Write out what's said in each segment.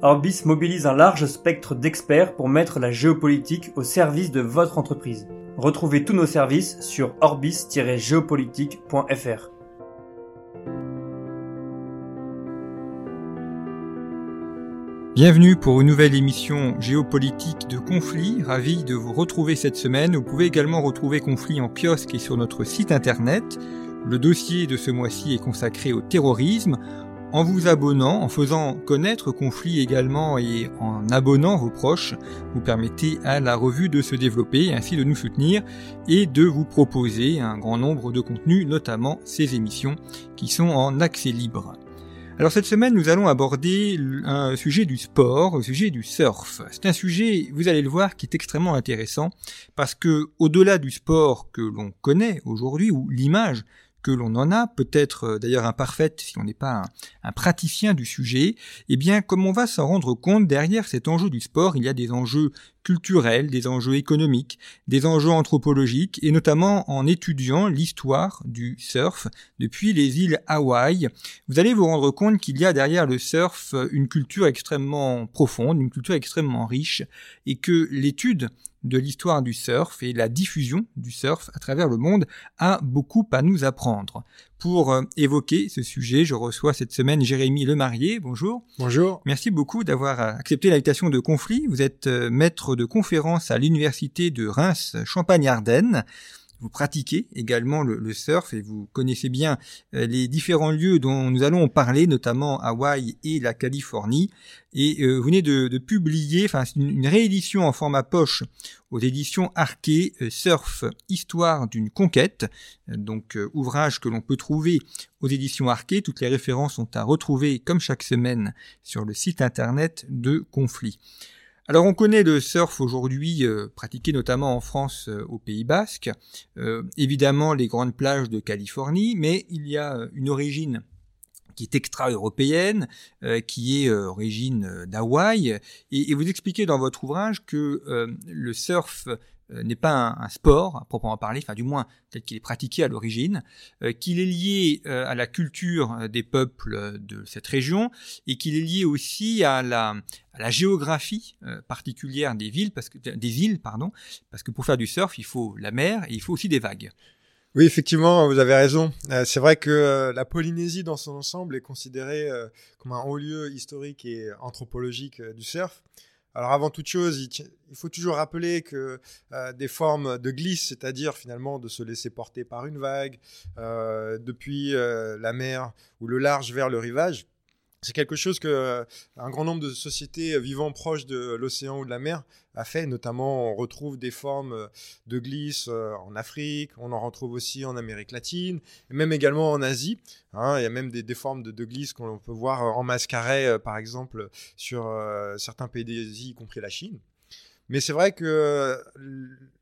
Orbis mobilise un large spectre d'experts pour mettre la géopolitique au service de votre entreprise. Retrouvez tous nos services sur orbis-géopolitique.fr. Bienvenue pour une nouvelle émission géopolitique de conflit. Ravi de vous retrouver cette semaine. Vous pouvez également retrouver Conflit en kiosque et sur notre site internet. Le dossier de ce mois-ci est consacré au terrorisme. En vous abonnant, en faisant connaître Conflit également et en abonnant vos proches, vous permettez à la revue de se développer, ainsi de nous soutenir et de vous proposer un grand nombre de contenus, notamment ces émissions qui sont en accès libre. Alors cette semaine, nous allons aborder un sujet du sport, un sujet du surf. C'est un sujet, vous allez le voir, qui est extrêmement intéressant parce que au-delà du sport que l'on connaît aujourd'hui ou l'image que l'on en a, peut-être euh, d'ailleurs imparfaite si on n'est pas un, praticien du sujet, eh bien comme on va s'en rendre compte, derrière cet enjeu du sport, il y a des enjeux culturels, des enjeux économiques, des enjeux anthropologiques, et notamment en étudiant l'histoire du surf depuis les îles Hawaï, vous allez vous rendre compte qu'il y a derrière le surf une culture extrêmement profonde, une culture extrêmement riche, et que l'étude de l'histoire du surf et la diffusion du surf à travers le monde a beaucoup à nous apprendre. Pour euh, évoquer ce sujet, je reçois cette semaine Jérémy Lemarié. Bonjour. Bonjour. Merci beaucoup d'avoir euh, accepté l'invitation de Conflit. Vous êtes euh, maître de conférence à l'université de Reims Champagne-Ardenne vous pratiquez également le, surf et vous connaissez bien euh, les différents lieux dont nous allons parler, notamment Hawaï et la Californie. Et euh, vous venez de, publier, une, réédition en format poche aux éditions Arquet, euh, Surf, Histoire d'une conquête, donc ouvrage que l'on peut trouver aux éditions Arquet. Toutes les références sont à retrouver comme chaque semaine sur le site internet de Conflit. Alors on connaît le surf aujourd'hui euh, pratiqué notamment en France euh, au Pays Basque, euh, évidemment les grandes plages de Californie, mais il y a une origine qui est extra-européenne, qui est origine d'Hawaï, et, vous expliquez dans votre ouvrage que le surf euh, n'est pas un, sport à proprement parler, enfin du moins tel qu'il est pratiqué à l'origine, euh, qu'il est lié euh, à la culture des peuples de cette région et qu'il est lié aussi à la, géographie particulière des parce que des îles, pardon, parce que pour faire du surf, il faut la mer et il faut aussi des vagues. Oui, effectivement, vous avez raison. c'est vrai que la Polynésie dans son ensemble est considérée comme un haut lieu historique et anthropologique du surf. Alors avant toute chose, il, faut toujours rappeler que euh, des formes de glisse, c'est-à-dire finalement de se laisser porter par une vague euh, depuis euh, la mer ou le large vers le rivage, c'est quelque chose que euh, un grand nombre de sociétés vivant proches de l'océan ou de la mer a fait. Notamment, on retrouve des formes euh, de glisse euh, en Afrique, on en retrouve aussi en Amérique latine, et même également en Asie. Hein. il y a même des, formes de, glisse qu'on peut voir en mascaret, par exemple, sur certains pays d'Asie, y compris la Chine. Mais c'est vrai que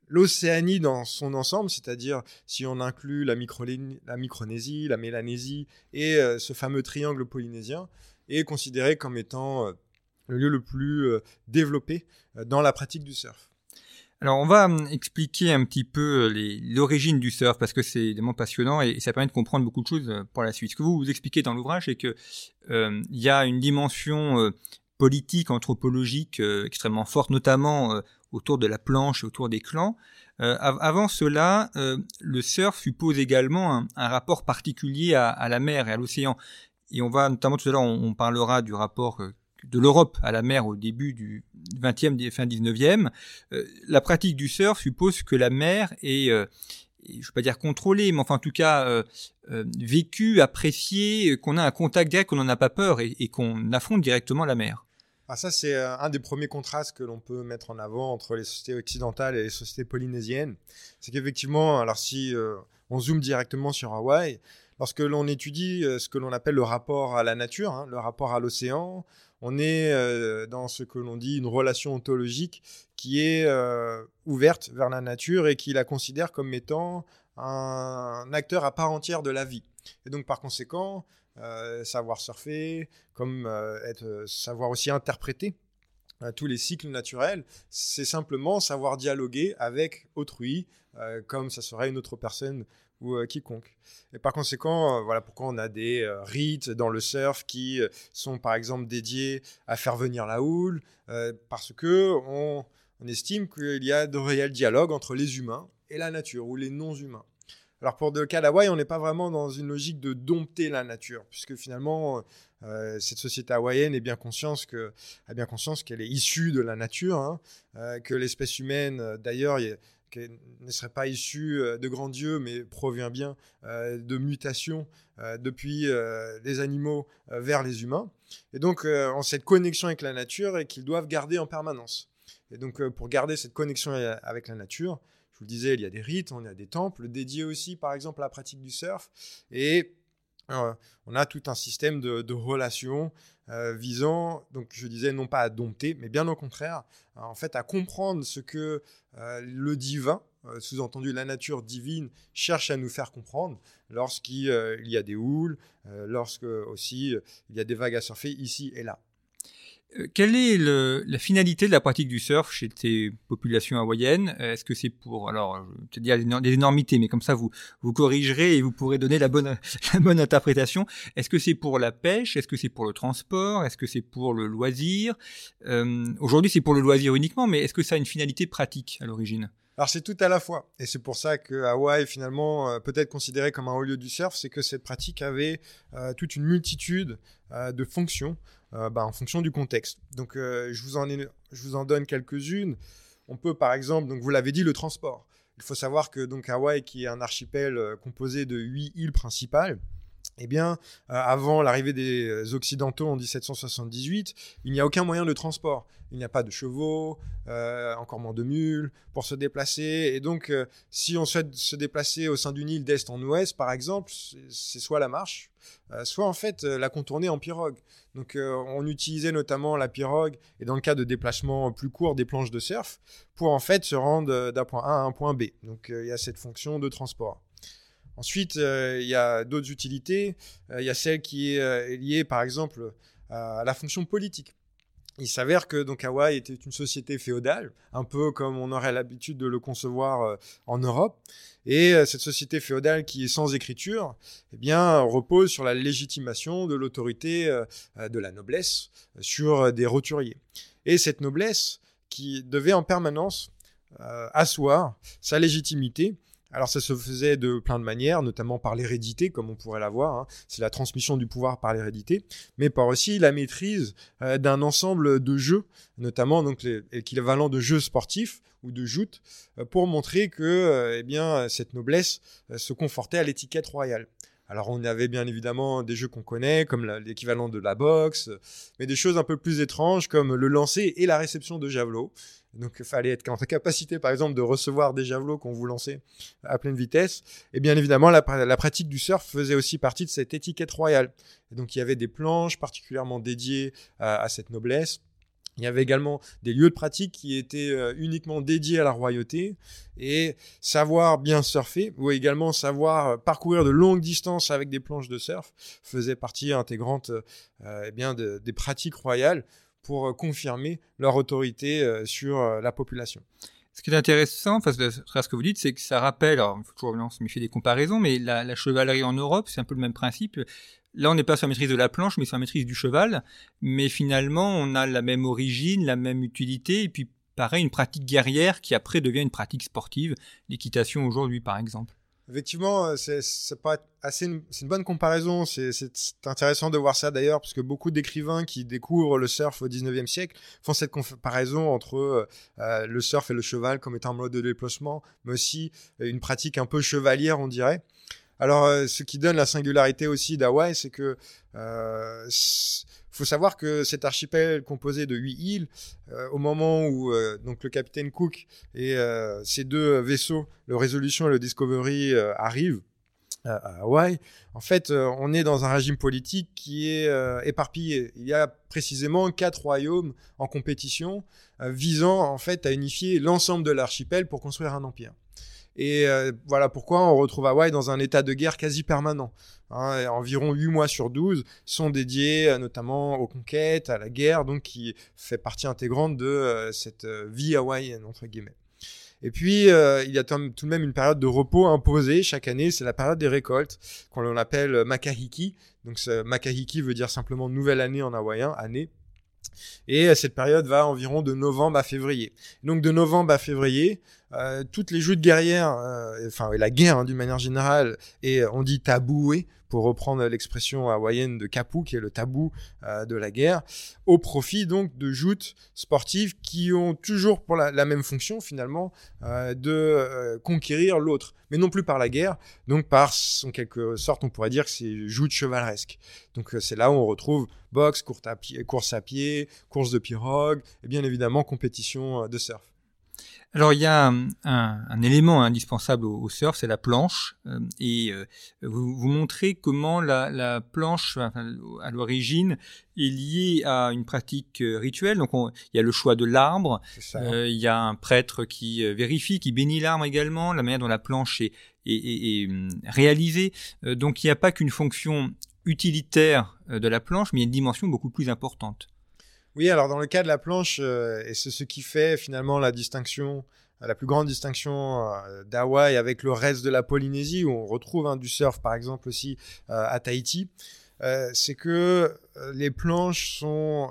l'Océanie dans son ensemble, c'est-à-dire si on inclut la, Micronésie, la Mélanésie et euh, ce fameux triangle polynésien, est considéré comme étant euh, le lieu le plus euh, développé dans la pratique du surf. Alors on va hum, expliquer un petit peu l'origine du surf parce que c'est évidemment passionnant et, ça permet de comprendre beaucoup de choses pour la suite. Ce que vous expliquez dans l'ouvrage, c'est que il y a une dimension politique, anthropologique extrêmement forte, notamment autour de la planche autour des clans. Euh, avant cela, euh, le surf suppose également un, rapport particulier à, la mer et à l'océan. Et on va notamment tout à l'heure, on, parlera du rapport euh, de l'Europe à la mer au début du 20e, fin 19e. la pratique du surf suppose que la mer est, je ne veux pas dire contrôlée, mais enfin en tout cas vécue, appréciée, qu'on a un contact direct, qu'on n'en a pas peur et qu'on affronte directement la mer. Ah, ça, c'est euh, un des premiers contrastes que l'on peut mettre en avant entre les sociétés occidentales et les sociétés polynésiennes. C'est qu'effectivement, alors si euh, on zoome directement sur Hawaï, lorsque l'on étudie euh, ce que l'on appelle le rapport à la nature, hein, le rapport à l'océan, on est dans ce que l'on dit une relation ontologique qui est ouverte vers la nature et qui la considère comme étant un acteur à part entière de la vie. Et donc par conséquent, euh, savoir surfer, comme euh, euh, savoir aussi interpréter tous les cycles naturels, c'est simplement savoir dialoguer avec autrui, comme ça serait une autre personne ou quiconque. Et par conséquent, voilà pourquoi on a des rites dans le surf qui sont par exemple dédiés à faire venir la houle, parce que on, estime qu'il y a de réels dialogues entre les humains et la nature ou les non-humains. Alors pour de Kalawai, on n'est pas vraiment dans une logique de dompter la nature, puisque finalement, euh, cette société hawaïenne est bien conscience a bien conscience qu'elle est issue de la nature, hein, euh, que l'espèce humaine, euh, d'ailleurs, ne serait pas issue de grands dieux, mais provient bien de mutations depuis les animaux vers les humains. Et donc, en cette connexion avec la nature et qu'ils doivent garder en permanence. Et donc, pour garder cette connexion avec la nature, je vous le disais, il y a des rites, on a des temples dédiés aussi, par exemple, à la pratique du surf. Et euh, on a tout un système de, relations euh, visant, donc je disais, non pas à dompter, mais bien au contraire, en fait, à comprendre ce que euh, le divin, sous-entendu la nature divine, cherche à nous faire comprendre lorsqu'il y a des houles, lorsque aussi il y a des vagues à surfer ici et là. Euh, quelle est la finalité de la pratique du surf chez tes populations hawaïennes? Est-ce que c'est pour, alors, je vais dire des énormités, mais comme ça vous vous corrigerez et vous pourrez donner la bonne la bonne interprétation. Est-ce que c'est pour la pêche? Est-ce que c'est pour le transport? Est-ce que c'est pour le loisir? Euh, Aujourd'hui, c'est pour le loisir uniquement, mais est-ce que ça a une finalité pratique à l'origine? Alors c'est tout à la fois. Et c'est pour ça que Hawaï, finalement, euh, peut être considéré comme un haut lieu du surf, c'est que cette pratique avait toute une multitude de fonctions euh, bah, en fonction du contexte. Donc, euh, je, vous en je vous en donne quelques-unes. On peut, par exemple, donc vous l'avez dit, le transport. Il faut savoir que donc Hawaï, qui est un archipel euh, composé de huit îles principales, eh bien, avant l'arrivée des Occidentaux en 1778, il n'y a aucun moyen de transport. Il n'y a pas de chevaux, encore moins de mules pour se déplacer. Et donc, si on souhaite se déplacer au sein d'une île d'est en ouest, par exemple, c'est soit la marche, soit en fait la contourner en pirogue. Donc euh, on utilisait notamment la pirogue et dans le cas de déplacements plus courts des planches de surf pour en fait se rendre euh, d'un point A à un point B. Donc euh, il y a cette fonction de transport. Ensuite, il y a d'autres utilités. Il y a celle qui est liée par exemple à la fonction politique. Il s'avère que donc Hawaï était une société féodale, un peu comme on aurait l'habitude de le concevoir en Europe. Et euh, cette société féodale qui est sans écriture, eh bien, repose sur la légitimation de l'autorité euh, euh, de la noblesse sur des roturiers. Et cette noblesse qui devait en permanence asseoir sa légitimité alors ça se faisait de plein de manières, notamment par l'hérédité, comme on pourrait l'avoir. Hein. C'est la transmission du pouvoir par l'hérédité, mais par aussi la maîtrise d'un ensemble de jeux, notamment donc l'équivalent de jeux sportifs ou de joutes, euh, pour montrer que euh, eh bien, cette noblesse euh, se confortait à l'étiquette royale. Alors on avait bien évidemment des jeux qu'on connaît, comme l'équivalent de la boxe, mais des choses un peu plus étranges comme le lancer et la réception de javelots. Donc il fallait être en capacité par exemple de recevoir des javelots qu'on vous lançait à pleine vitesse. Et bien évidemment la, pratique du surf faisait aussi partie de cette étiquette royale. Et donc il y avait des planches particulièrement dédiées à cette noblesse. Il y avait également des lieux de pratique qui étaient euh, uniquement dédiés à la royauté et savoir bien surfer ou également savoir parcourir de longues distances avec des planches de surf faisait partie intégrante euh, eh bien des pratiques royales pour confirmer leur autorité sur la population. Ce qui est intéressant, face à ce que vous dites, c'est que ça rappelle, alors il faut toujours se méfier des comparaisons, mais la, la chevalerie en Europe, c'est un peu le même principe. Là, on n'est pas sur la maîtrise de la planche, mais sur la maîtrise du cheval. Mais finalement, on a la même origine, la même utilité, et puis pareil, une pratique guerrière qui après devient une pratique sportive, l'équitation aujourd'hui par exemple. Effectivement, euh, c'est assez une, une bonne comparaison. C'est intéressant de voir ça d'ailleurs, parce que beaucoup d'écrivains qui découvrent le surf au 19e siècle font cette comparaison entre euh, euh, le surf et le cheval comme étant un mode de déplacement, mais aussi une pratique un peu chevalière, on dirait. Alors, euh, ce qui donne la singularité aussi d'Hawaï, c'est que euh, faut savoir que cet archipel composé de huit îles, euh, au moment où donc le capitaine Cook et ses deux vaisseaux, le Resolution et le Discovery, arrivent à Hawaï, en fait, on est dans un régime politique qui est éparpillé. Il y a précisément quatre royaumes en compétition visant en fait à unifier l'ensemble de l'archipel pour construire un empire. Et euh, voilà pourquoi on retrouve Hawaï dans un état de guerre quasi permanent. Hein, environ 8 mois sur 12 sont dédiés euh, notamment aux conquêtes, à la guerre, donc qui fait partie intégrante de euh, cette vie hawaïenne, entre guillemets. Et puis, il y a tout de même une période de repos imposée chaque année, c'est la période des récoltes, qu'on appelle Makahiki. Donc, ce Makahiki veut dire simplement nouvelle année en hawaïen, année. Et cette période va environ de novembre à février. Donc de novembre à février, euh, toutes les joutes guerrières, euh, enfin la guerre hein, d'une manière générale, et on dit taboué pour reprendre l'expression hawaïenne de kapu, qui est le tabou euh, de la guerre, au profit donc de joutes sportives qui ont toujours pour la, même fonction finalement euh, de euh, conquérir l'autre, mais non plus par la guerre, donc par en quelque sorte on pourrait dire que c'est joutes chevaleresques. Donc euh, c'est là où on retrouve boxe, course à pied, course à pied, course de pirogue, et bien évidemment compétition euh, de surf. Alors il y a un, un- un élément indispensable au, au surf, c'est la planche, euh, et euh, vous, vous montrez comment la, la planche, enfin, à l'origine, est liée à une pratique euh, rituelle. Donc on- il y a le choix de l'arbre, il y a un prêtre qui vérifie, qui bénit l'arbre également, la manière dont la planche est, est, est- est, réalisée. Donc il n'y a pas qu'une fonction utilitaire de la planche, mais il y a une dimension beaucoup plus importante. Oui, alors dans le cas de la planche, euh, et c'est ce qui fait finalement la distinction, la plus grande distinction euh, d'Hawaï avec le reste de la Polynésie, où on retrouve hein, du surf par exemple aussi euh, à Tahiti, c'est que les planches sont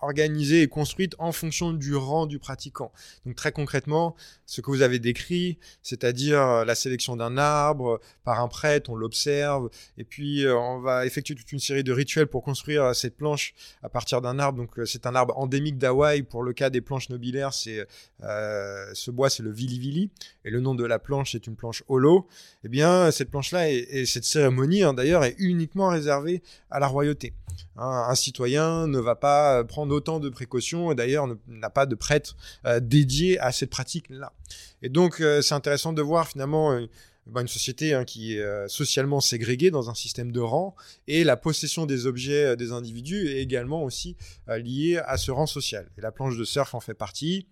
organisées et construites en fonction du rang du pratiquant. Donc très concrètement, ce que vous avez décrit, c'est-à-dire euh, la sélection d'un arbre par un prêtre, on l'observe, et puis euh, on va effectuer toute une série de rituels pour construire euh, cette planche à partir d'un arbre. Donc, c'est un arbre endémique d'Hawaï. Pour le cas des planches nobilaires, c'est ce bois, c'est le vili vili, et le nom de la planche est une planche holo. Eh bien, cette planche-là et, et cette cérémonie, hein, d'ailleurs, est uniquement réservée à la royauté. Hein, un citoyen ne va pas euh, prendre autant de précautions, et d'ailleurs n'a pas de prêtre euh, dédié à cette pratique-là. Et donc, euh, c'est intéressant de voir finalement. Bah, une société hein, qui est euh, socialement ségrégée dans un système de rang et la possession des objets euh, des individus est également aussi euh, liée à ce rang social. Et la planche de surf en fait partie.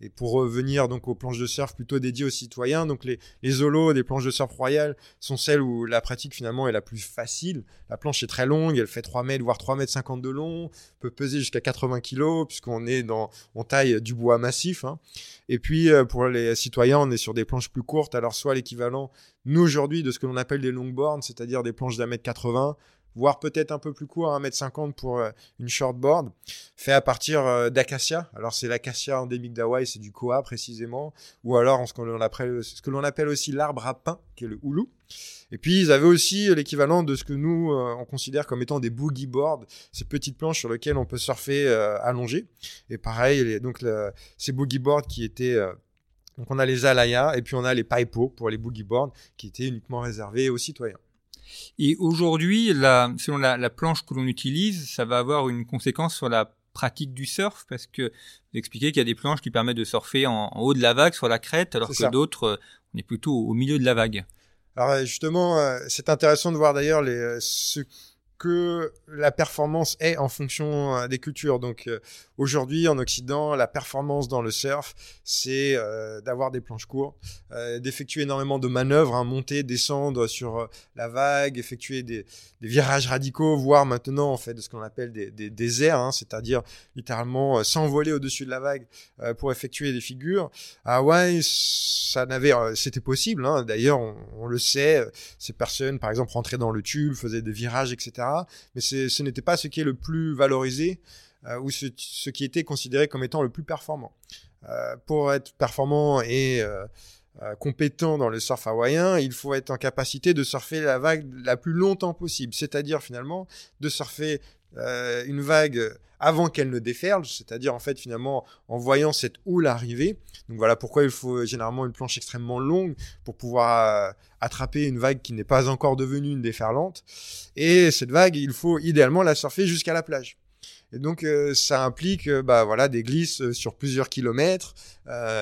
Et pour revenir donc aux planches de surf plutôt dédiées aux citoyens, donc les, les holos des planches de surf royales sont celles où la pratique finalement est la plus facile. La planche est très longue, elle fait 3 mètres voire 3 mètres 50 de long, peut peser jusqu'à 80 kilos puisqu'on est dans, on taille du bois massif. hein. Et puis euh, pour les citoyens, on est sur des planches plus courtes, alors soit l'équivalent nous aujourd'hui de ce que l'on appelle des longboards, c'est-à-dire des planches d'un mètre 80, voire peut-être un peu plus court, un mètre 50 pour euh, une shortboard, fait à partir euh, d'acacia. Alors c'est l'acacia endémique d'Hawaï, c'est du koa précisément, ou alors ce que l'on appelle, aussi l'arbre à pain, qui est le hulu. Et puis ils avaient aussi l'équivalent de ce que nous euh, on considère comme étant des boogie boards, ces petites planches sur lesquelles on peut surfer allongé. Et pareil, donc ces boogie boards qui étaient donc on a les alayas et puis on a les paipo pour les boogie boards qui étaient uniquement réservés aux citoyens. Et aujourd'hui, selon la, la planche que l'on utilise, ça va avoir une conséquence sur la pratique du surf, parce que vous expliquez qu'il y a des planches qui permettent de surfer en, en haut de la vague, sur la crête, alors que d'autres, euh, on est plutôt au milieu de la vague. Alors euh, justement, euh, c'est intéressant de voir d'ailleurs les, que la performance est en fonction euh, des cultures. Donc euh, aujourd'hui en Occident, la performance dans le surf, c'est euh, d'avoir des planches courtes, d'effectuer énormément de manœuvres, hein, monter, descendre sur la vague, effectuer des, virages radicaux, voire maintenant en fait de ce qu'on appelle des, des, airs, hein, c'est-à-dire littéralement s'envoler au-dessus de la vague pour effectuer des figures. À Hawaï, ça n'avait, c'était possible. Hein, D'ailleurs, on, le sait, ces personnes, par exemple, rentraient dans le tube, faisaient des virages, etc. Mais ce n'était pas ce qui est le plus valorisé euh, ou ce, qui était considéré comme étant le plus performant. Euh, pour être performant et euh, compétent dans le surf hawaïen, il faut être en capacité de surfer la vague la plus longtemps possible, c'est-à-dire finalement de surfer une vague avant qu'elle ne déferle, c'est-à-dire en fait finalement en voyant cette houle arriver. Donc voilà pourquoi il faut généralement une planche extrêmement longue pour pouvoir euh, attraper une vague qui n'est pas encore devenue une déferlante. Et cette vague, il faut idéalement la surfer jusqu'à la plage. Et donc euh, ça implique euh, bah voilà des glisses sur plusieurs kilomètres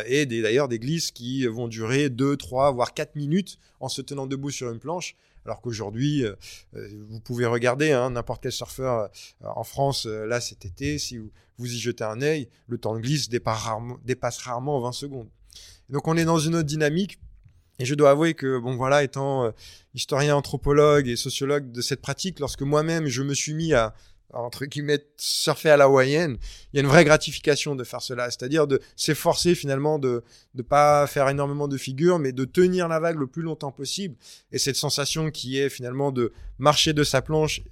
et d'ailleurs des glisses qui vont durer 2, 3, voire 4 minutes en se tenant debout sur une planche. Alors qu'aujourd'hui, vous pouvez regarder hein, n'importe quel surfeur en France, là cet été, si vous, vous, y jetez un œil, le temps de glisse dépasse rarement, dépasse rarement 20 secondes. donc on est dans une autre dynamique. Et je dois avouer que, bon voilà, étant historien, anthropologue et sociologue de cette pratique, lorsque moi-même je me suis mis à entre guillemets, surfer à la hawaïenne, il y a une vraie gratification de faire cela. C'est-à-dire de s'efforcer finalement de ne pas faire énormément de figures, mais de tenir la vague le plus longtemps possible. Et cette sensation qui est finalement de marcher de sa planche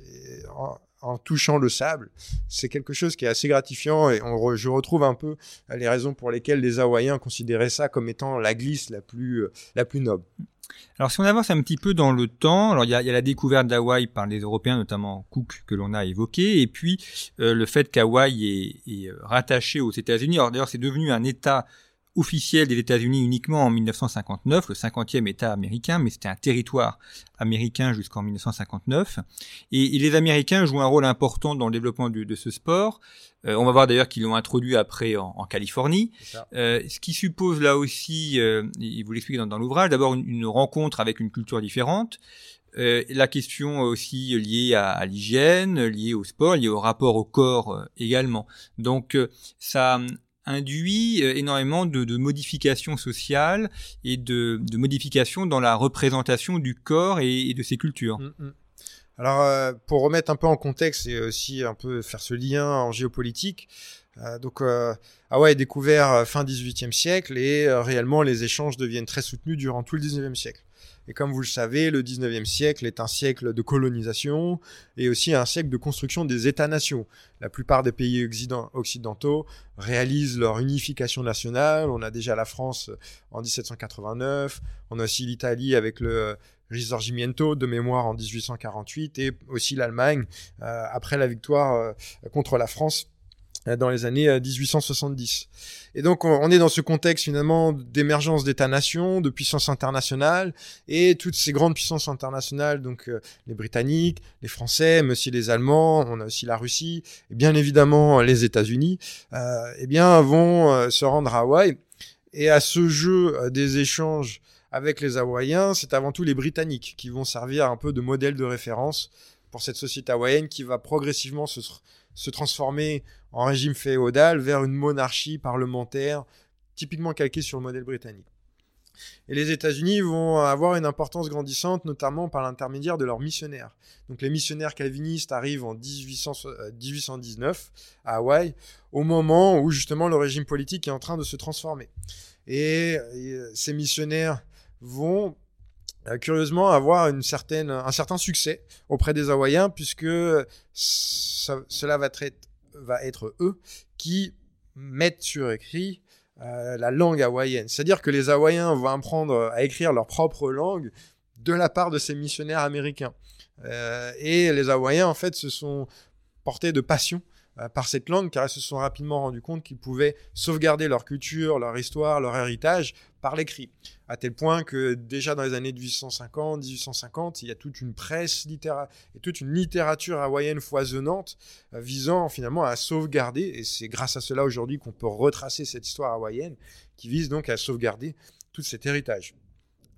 en, touchant le sable, c'est quelque chose qui est assez gratifiant. Et je retrouve un peu les raisons pour lesquelles les Hawaïens considéraient ça comme étant la glisse la plus, euh, la plus noble. Alors si on avance un petit peu dans le temps, alors il y a, la découverte d'Hawaï par les Européens, notamment Cook que l'on a évoqué, et puis euh, le fait qu'Hawaï est, euh, rattaché aux États-Unis. D'ailleurs c'est devenu un État officiel des États-Unis uniquement en 1959, le 50e État américain, mais c'était un territoire américain jusqu'en 1959. Et, les Américains jouent un rôle important dans le développement de, ce sport. Euh, on va voir d'ailleurs qu'ils l'ont introduit après en, Californie, euh, ce qui suppose là aussi, euh, il vous l'explique dans, l'ouvrage, d'abord une, rencontre avec une culture différente. la question aussi liée à, à l'hygiène, liée au sport, liée au rapport au corps également. Donc ça induit euh, énormément de, modifications sociales et de, modifications dans la représentation du corps et, de ses cultures. Mm, mm. Alors, euh, pour remettre un peu en contexte et aussi un peu faire ce lien en géopolitique, euh, donc Hawaï est découvert fin 18e siècle et réellement les échanges deviennent très soutenus durant tout le 19e siècle. Et comme vous le savez, le 19e siècle est un siècle de colonisation et aussi un siècle de construction des États-nations. La plupart des pays occidentaux réalisent leur unification nationale. On a déjà la France en 1789, on a aussi l'Italie avec le Risorgimento de mémoire en 1848 et aussi l'Allemagne euh, après la victoire euh, contre la France dans les années 1870. Euh, et donc on est dans ce contexte finalement d'émergence d'États-nations, de puissances internationales, et toutes ces grandes puissances internationales, donc euh, les Britanniques, les Français, mais aussi les Allemands, on a aussi la Russie, et bien évidemment les États-Unis, euh, eh bien vont se rendre à Hawaï. Et à ce jeu des échanges avec les Hawaïens, c'est avant tout les Britanniques qui vont servir un peu de modèle de référence pour cette société hawaïenne qui va progressivement se, se transformer en régime féodal vers une monarchie parlementaire typiquement calquée sur le modèle britannique. Et les États-Unis vont avoir une importance grandissante, notamment par l'intermédiaire de leurs missionnaires. Donc les missionnaires calvinistes arrivent en 1819 euh, à Hawaï, au moment où justement le régime politique est en train de se transformer. Et, euh, ces missionnaires vont euh, curieusement avoir une certaine, un certain succès auprès des Hawaïens, puisque cela va être va être eux qui mettent sur écrit euh, la langue hawaïenne. C'est-à-dire que les Hawaïens vont apprendre à écrire leur propre langue de la part de ces missionnaires américains. Euh, et les Hawaïens, en fait, se sont portés de passion par cette langue, car ils se sont rapidement rendus compte qu'ils pouvaient sauvegarder leur culture, leur histoire, leur héritage par l'écrit. À tel point que déjà dans les années 1850, 1850, il y a toute une presse littéraire et toute une littérature hawaïenne foisonnante euh, visant finalement à sauvegarder, et c'est grâce à cela aujourd'hui qu'on peut retracer cette histoire hawaïenne, qui vise donc à sauvegarder tout cet héritage.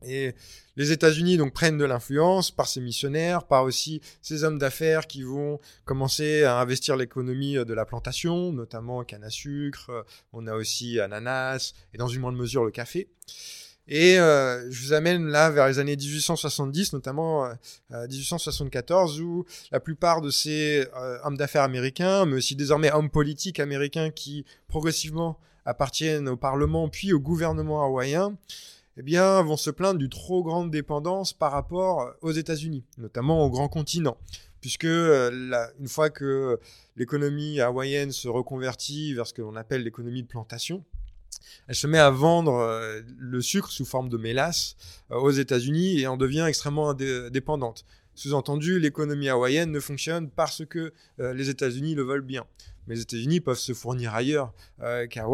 Et les États-Unis donc prennent de l'influence par ces missionnaires, par aussi ces hommes d'affaires qui vont commencer à investir l'économie euh, de la plantation, notamment canne à sucre. Euh, on a aussi ananas et dans une moindre mesure le café. Et euh, je vous amène là vers les années 1870, notamment 1874, où la plupart de ces hommes d'affaires américains, mais aussi désormais hommes politiques américains qui progressivement appartiennent au Parlement puis au gouvernement hawaïen, eh bien, vont se plaindre du trop grande dépendance par rapport aux États-Unis, notamment au grand continent. Puisque euh, une fois que l'économie hawaïenne se reconvertit vers ce que l'on appelle l'économie de plantation, elle se met à vendre euh, le sucre sous forme de mélasse euh, aux États-Unis et en devient extrêmement dépendante. Sous-entendu, l'économie hawaïenne ne fonctionne parce que les États-Unis le veulent bien. Mais les États-Unis peuvent se fournir ailleurs euh, qu'à.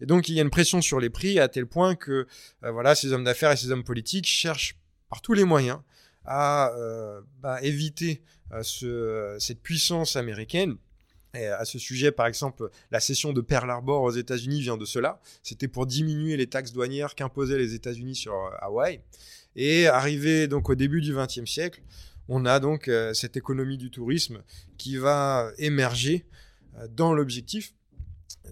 Et donc il y a une pression sur les prix à tel point que euh, voilà, ces hommes d'affaires et ces hommes politiques cherchent par tous les moyens à euh, bah, éviter ce, cette puissance américaine. Et à ce sujet, par exemple, la cession de Pearl Harbor aux États-Unis vient de cela. C'était pour diminuer les taxes douanières qu'imposaient les États-Unis sur Hawaï. Et arrivé donc au début du XXe siècle, on a donc cette économie du tourisme qui va émerger euh, dans l'objectif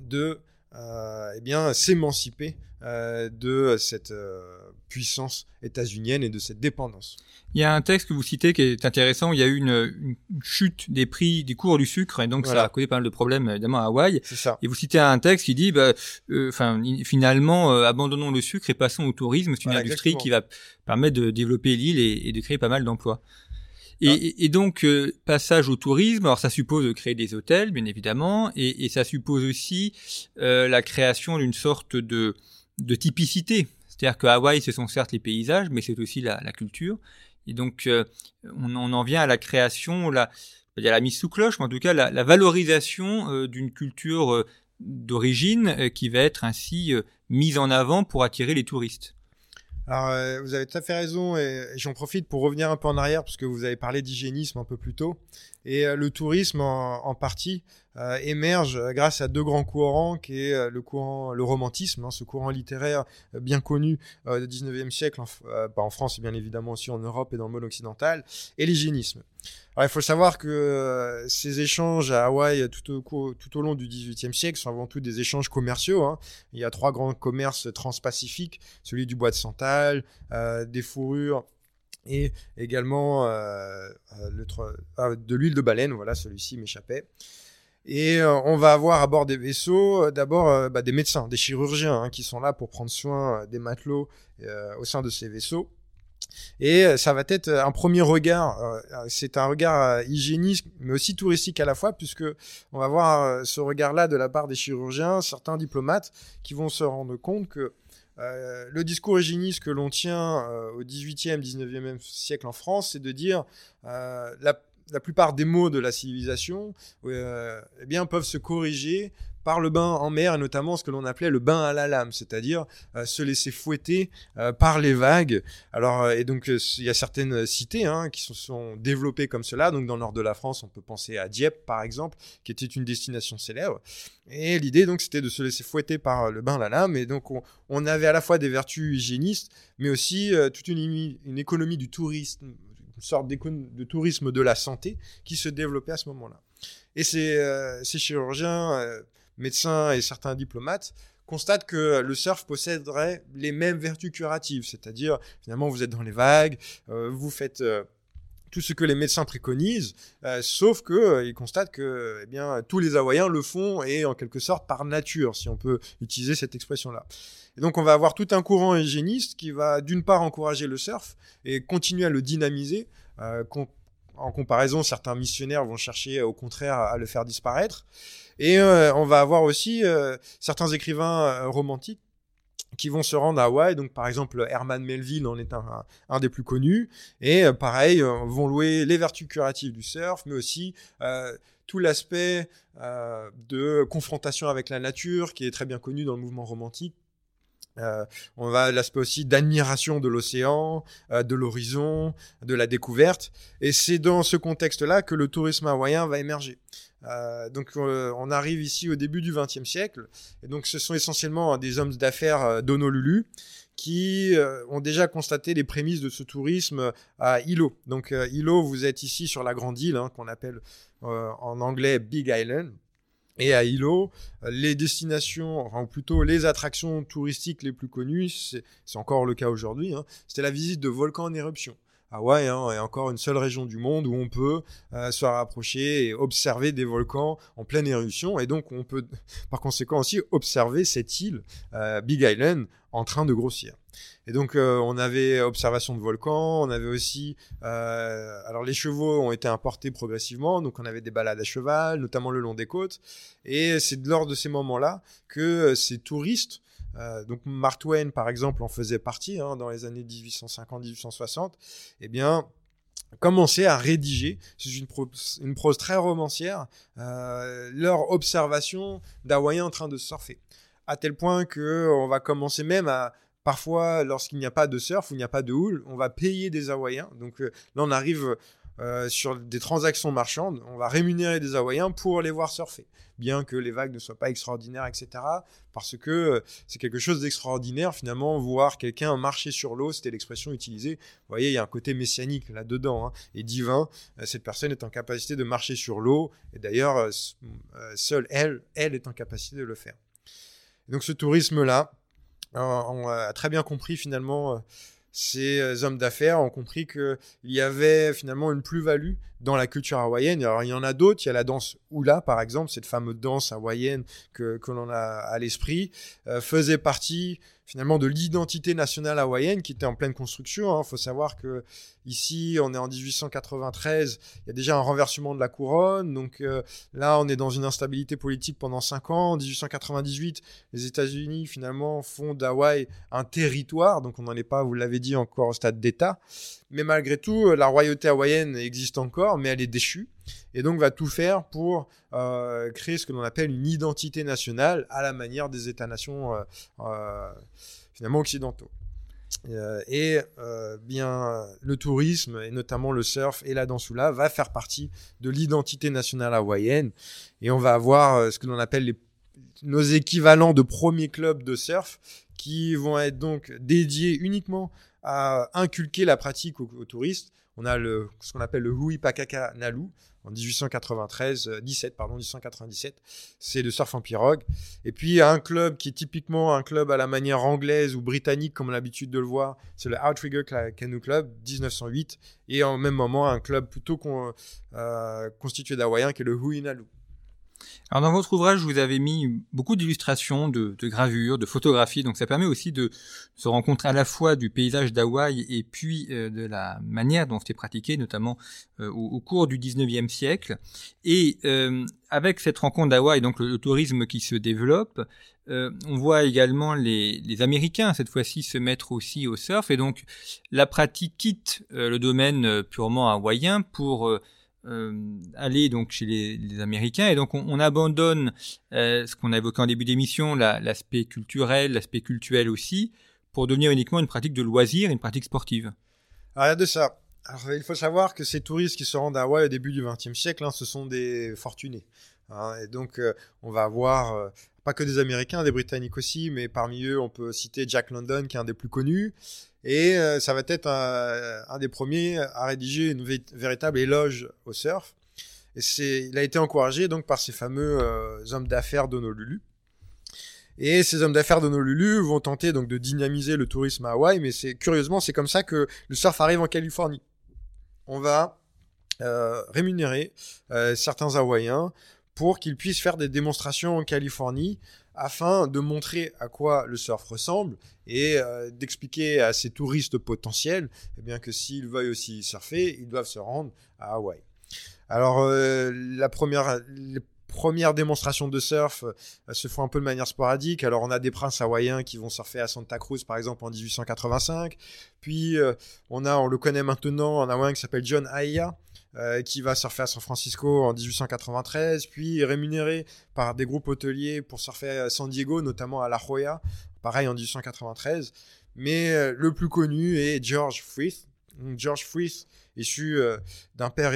de euh, eh bien s'émanciper euh, de cette puissance états-unienne et de cette dépendance. Il y a un texte que vous citez qui est intéressant. Il y a eu une, chute des prix, des cours du sucre, et donc ça a causé pas mal de problèmes évidemment à Hawaï. Ça. Et vous citez un texte qui dit, bah, enfin, finalement, abandonnons le sucre et passons au tourisme. C'est une industrie qui va permettre de développer l'île et, de créer pas mal d'emplois. Et, ah. et, donc, euh, passage au tourisme, alors ça suppose de créer des hôtels, bien évidemment, et, et ça suppose aussi euh, la création d'une sorte de, de typicité. C'est-à-dire que Hawaï, ce sont certes les paysages, mais c'est aussi la, la, culture. Et donc, euh, on, on, en vient à la création, la, a la mise sous cloche, mais en tout cas la, la valorisation d'une culture d'origine qui va être ainsi mise en avant pour attirer les touristes. Alors, euh, vous avez tout à fait raison, et, j'en profite pour revenir un peu en arrière, parce que vous avez parlé d'hygiénisme un peu plus tôt. Et euh, le tourisme, en, partie, euh, émerge grâce à deux grands courants, qui est le courant, le romantisme, hein, ce courant littéraire bien connu du 19e siècle, en, pas en France, et bien évidemment aussi en Europe et dans le monde occidental, et l'hygiénisme. Alors, il faut savoir que euh, ces échanges à Hawaï tout au, long du XVIIIe siècle sont avant tout des échanges commerciaux. Hein. Il y a trois grands commerces transpacifiques, celui du bois de santal, euh, des fourrures et également euh, le, ah, de l'huile de baleine. Voilà, celui-ci m'échappait. Et on va avoir à bord des vaisseaux d'abord bah, des médecins, des chirurgiens hein, qui sont là pour prendre soin des matelots au sein de ces vaisseaux. Et euh, ça va être un premier regard. Euh, c'est un regard euh, hygiénique, mais aussi touristique à la fois, puisque on va voir ce regard-là de la part des chirurgiens, certains diplomates, qui vont se rendre compte que le discours hygiéniste que l'on tient au 18e, 19e siècle en France, c'est de dire la, la, plupart des maux de la civilisation eh bien, peuvent se corriger par le bain en mer et notamment ce que l'on appelait le bain à la lame, c'est-à-dire euh, se laisser fouetter euh, par les vagues. Alors euh, et donc il y a certaines cités hein, qui se sont développées comme cela. Donc dans le nord de la France, on peut penser à Dieppe par exemple, qui était une destination célèbre. Et l'idée donc c'était de se laisser fouetter par le bain à la lame et donc on, avait à la fois des vertus hygiénistes, mais aussi toute une, économie du tourisme, sorte de tourisme de la santé qui se développait à ce moment-là. Et ces, ces chirurgiens médecins et certains diplomates constatent que le surf posséderait les mêmes vertus curatives, c'est-à-dire finalement vous êtes dans les vagues, euh, vous faites euh, tout ce que les médecins préconisent, euh, sauf que ils constatent que eh bien tous les Hawaïens le font et en quelque sorte par nature, si on peut utiliser cette expression-là. Et donc on va avoir tout un courant hygiéniste qui va d'une part encourager le surf et continuer à le dynamiser. en comparaison, certains missionnaires vont chercher au contraire à le faire disparaître. Et euh, on va avoir aussi euh, certains écrivains euh, romantiques qui vont se rendre à Hawaï. Donc, par exemple, Herman Melville en est un, un, des plus connus. Et pareil, vont louer les vertus curatives du surf, mais aussi tout l'aspect de confrontation avec la nature, qui est très bien connu dans le mouvement romantique. On va l'aspect aussi d'admiration de l'océan, de l'horizon, de la découverte. Et c'est dans ce contexte-là que le tourisme hawaïen va émerger. Euh, donc euh, on arrive ici au début du XXe siècle, et donc ce sont essentiellement des hommes d'affaires euh, d'Honolulu qui ont déjà constaté les prémices de ce tourisme à Hilo. Donc Hilo, vous êtes ici sur la grande île hein, qu'on appelle en anglais Big Island. Et à Hilo, les destinations, enfin ou plutôt les attractions touristiques les plus connues, c'est encore le cas aujourd'hui, hein, c'était la visite de volcans en éruption. Hawaï hein, est encore une seule région du monde où on peut euh, se rapprocher et observer des volcans en pleine éruption. Et donc, on peut par conséquent aussi observer cette île, euh, Big Island, en train de grossir. Et donc, euh, on avait observation de volcans, on avait aussi... alors, les chevaux ont été importés progressivement, donc on avait des balades à cheval, notamment le long des côtes. Et c'est lors de ces moments-là que ces touristes euh, donc Mark Twain, par exemple, en faisait partie hein, dans les années 1850-1860, eh bien, commencé à rédiger, c'est une, prose, une prose très romancière, euh, leur observation d'Hawaïens en train de surfer. À tel point que on va commencer même à, parfois, lorsqu'il n'y a pas de surf ou il n'y a pas de houle, on va payer des Hawaïens. Donc euh, là, on arrive euh, sur des transactions marchandes, on va rémunérer des Hawaïens pour les voir surfer, bien que les vagues ne soient pas extraordinaires, etc. Parce que euh, c'est quelque chose d'extraordinaire, finalement, voir quelqu'un marcher sur l'eau, c'était l'expression utilisée. Vous voyez, il y a un côté messianique là-dedans, hein, et divin. Euh, cette personne est en capacité de marcher sur l'eau, et d'ailleurs, seule elle, elle est en capacité de le faire. donc ce tourisme-là, on a très bien compris finalement ces euh, hommes d'affaires ont compris qu'il y avait finalement une plus-value dans la culture hawaïenne. Alors, il y en a d'autres. Il y a la danse hula, par exemple, cette fameuse danse hawaïenne que, que l'on a à l'esprit, euh, faisait partie finalement de l'identité nationale hawaïenne qui était en pleine construction. Il hein. faut savoir que ici, on est en 1893, il y a déjà un renversement de la couronne. Donc euh, là, on est dans une instabilité politique pendant cinq ans. En 1898, les États-Unis finalement font d'Hawaï un territoire. Donc on n'en est pas, vous l'avez dit, encore au stade d'État. Mais malgré tout, la royauté hawaïenne existe encore, mais elle est déchue et donc va tout faire pour euh, créer ce que l'on appelle une identité nationale à la manière des États-nations euh, euh, finalement occidentaux. et bien le tourisme et notamment le surf et la dansoula va faire partie de l'identité nationale hawaïenne et on va avoir ce que l'on appelle nos équivalents de premiers clubs de surf qui vont être donc dédiés uniquement à inculquer la pratique aux, touristes. On a le, ce qu'on appelle le Hui Pakaka Nalu, en 1893, 17 euh, 1897, c'est le surf en pirogue. Et puis un club qui est typiquement un club à la manière anglaise ou britannique comme on a l'habitude de le voir, c'est le Outrigger Canoe Club 1908 et en même moment un club plutôt euh, constitué d'Hawaïens qui est le Huinalu. Alors dans votre ouvrage, vous avez mis beaucoup d'illustrations, de, gravures, de photographies, donc ça permet aussi de se rencontrer à la fois du paysage d'Hawaï et puis euh, de la manière dont c'était pratiqué, notamment euh, au, cours du 19e siècle. Et euh, avec cette rencontre d'Hawaï, donc le, tourisme qui se développe, on voit également les, les Américains, cette fois-ci, se mettre aussi au surf, et donc la pratique quitte le domaine purement hawaïen pour euh, aller donc chez les, Américains et donc on, abandonne euh, ce qu'on a évoqué en début d'émission, l'aspect culturel, l'aspect cultuel aussi, pour devenir uniquement une pratique de loisir, une pratique sportive. Alors, il y a de ça. Il faut savoir que ces touristes qui se rendent à Hawaï au début du XXe siècle, hein, ce sont des fortunés. Hein, et donc, euh, on va avoir pas que des Américains, des Britanniques aussi, mais parmi eux, on peut citer Jack London, qui est un des plus connus. Et euh, ça va être un, des premiers à rédiger une véritable éloge au surf. Et il a été encouragé donc par ces fameux euh, hommes d'affaires d'Honolulu. Et ces hommes d'affaires d'Honolulu vont tenter donc de dynamiser le tourisme à Hawaï, mais c'est curieusement c'est comme ça que le surf arrive en Californie. On va euh, rémunérer certains Hawaïens pour qu'ils puissent faire des démonstrations en Californie afin de montrer à quoi le surf ressemble et euh, d'expliquer à ces touristes potentiels eh bien, que s'ils veulent aussi surfer, ils doivent se rendre à Hawaï. Alors, euh, la première, les premières démonstrations de surf euh, se font un peu de manière sporadique. Alors, on a des princes hawaïens qui vont surfer à Santa Cruz, par exemple, en 1885. Puis, on a, on le connaît maintenant, un hawaïen qui s'appelle John Aya, euh, qui va surfer à San Francisco en 1893, puis rémunéré par des groupes hôteliers pour surfer à San Diego, notamment à La Jolla, pareil en 1893. Mais euh, le plus connu est George Frith. George Frith, issu euh, d'un père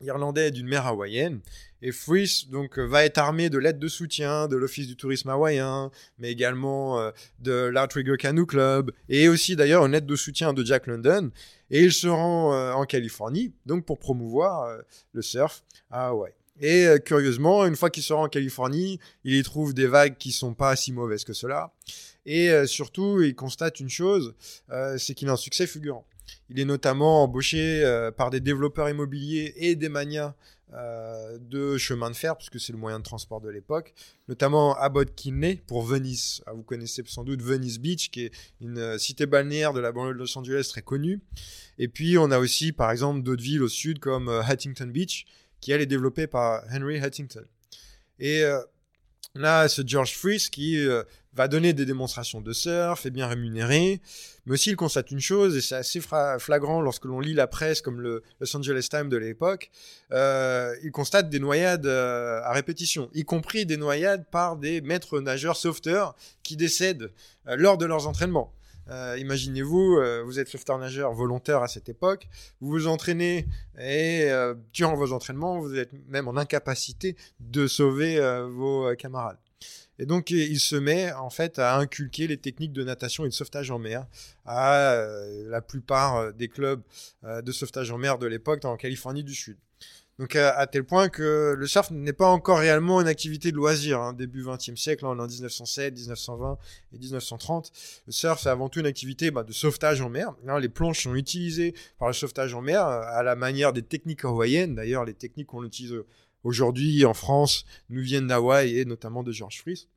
irlandais d'une mère hawaïenne. Et Frith donc va être armé de lettres de soutien de l'Office du tourisme hawaïen, mais également de l'Outrigger Canoe Club, et aussi d'ailleurs une lettre de soutien de Jack London. Et il se rend euh, en Californie, donc pour promouvoir euh, le surf à Hawaï. Et euh, curieusement, une fois qu'il se rend en Californie, il y trouve des vagues qui sont pas si mauvaises que cela. Et surtout, il constate une chose, c'est qu'il a un succès fulgurant. Il est notamment embauché par des développeurs immobiliers et des manias euh, de chemin de fer, puisque c'est le moyen de transport de l'époque, notamment Abbot Kinney pour Venice. Ah, vous connaissez sans doute Venice Beach, qui est une euh, cité balnéaire de la banlieue de Los Angeles très connue. Et puis on a aussi, par exemple, d'autres villes au sud comme euh, Huntington Beach, qui elle est développée par Henry Huntington. Et a ce George Fries qui euh, va donner des démonstrations de surf, est bien rémunéré, mais aussi il constate une chose, et c'est assez flagrant lorsque l'on lit la presse comme le Los Angeles Times de l'époque, euh, il constate des noyades euh, à répétition, y compris des noyades par des maîtres nageurs sauveteurs qui décèdent lors de leurs entraînements. Euh, imaginez-vous, euh, vous êtes sauveteur nageur volontaire à cette époque, vous vous entraînez et euh, durant vos entraînements, vous êtes même en incapacité de sauver vos camarades. Et donc, il se met en fait à inculquer les techniques de natation et de sauvetage en mer à la plupart des clubs de sauvetage en mer de l'époque la Californie du Sud. Donc à, tel point que le surf n'est pas encore réellement une activité de loisir. Hein. Début 20e siècle, est en 1907, 1920 et 1930. Le surf, c'est avant tout une activité bah, de sauvetage en mer. les planches sont utilisées par le sauvetage en mer à la manière des techniques hawaïennes. D'ailleurs, les techniques qu'on utilise aujourd'hui en France nous viennent d'Hawaï et notamment de George Fries.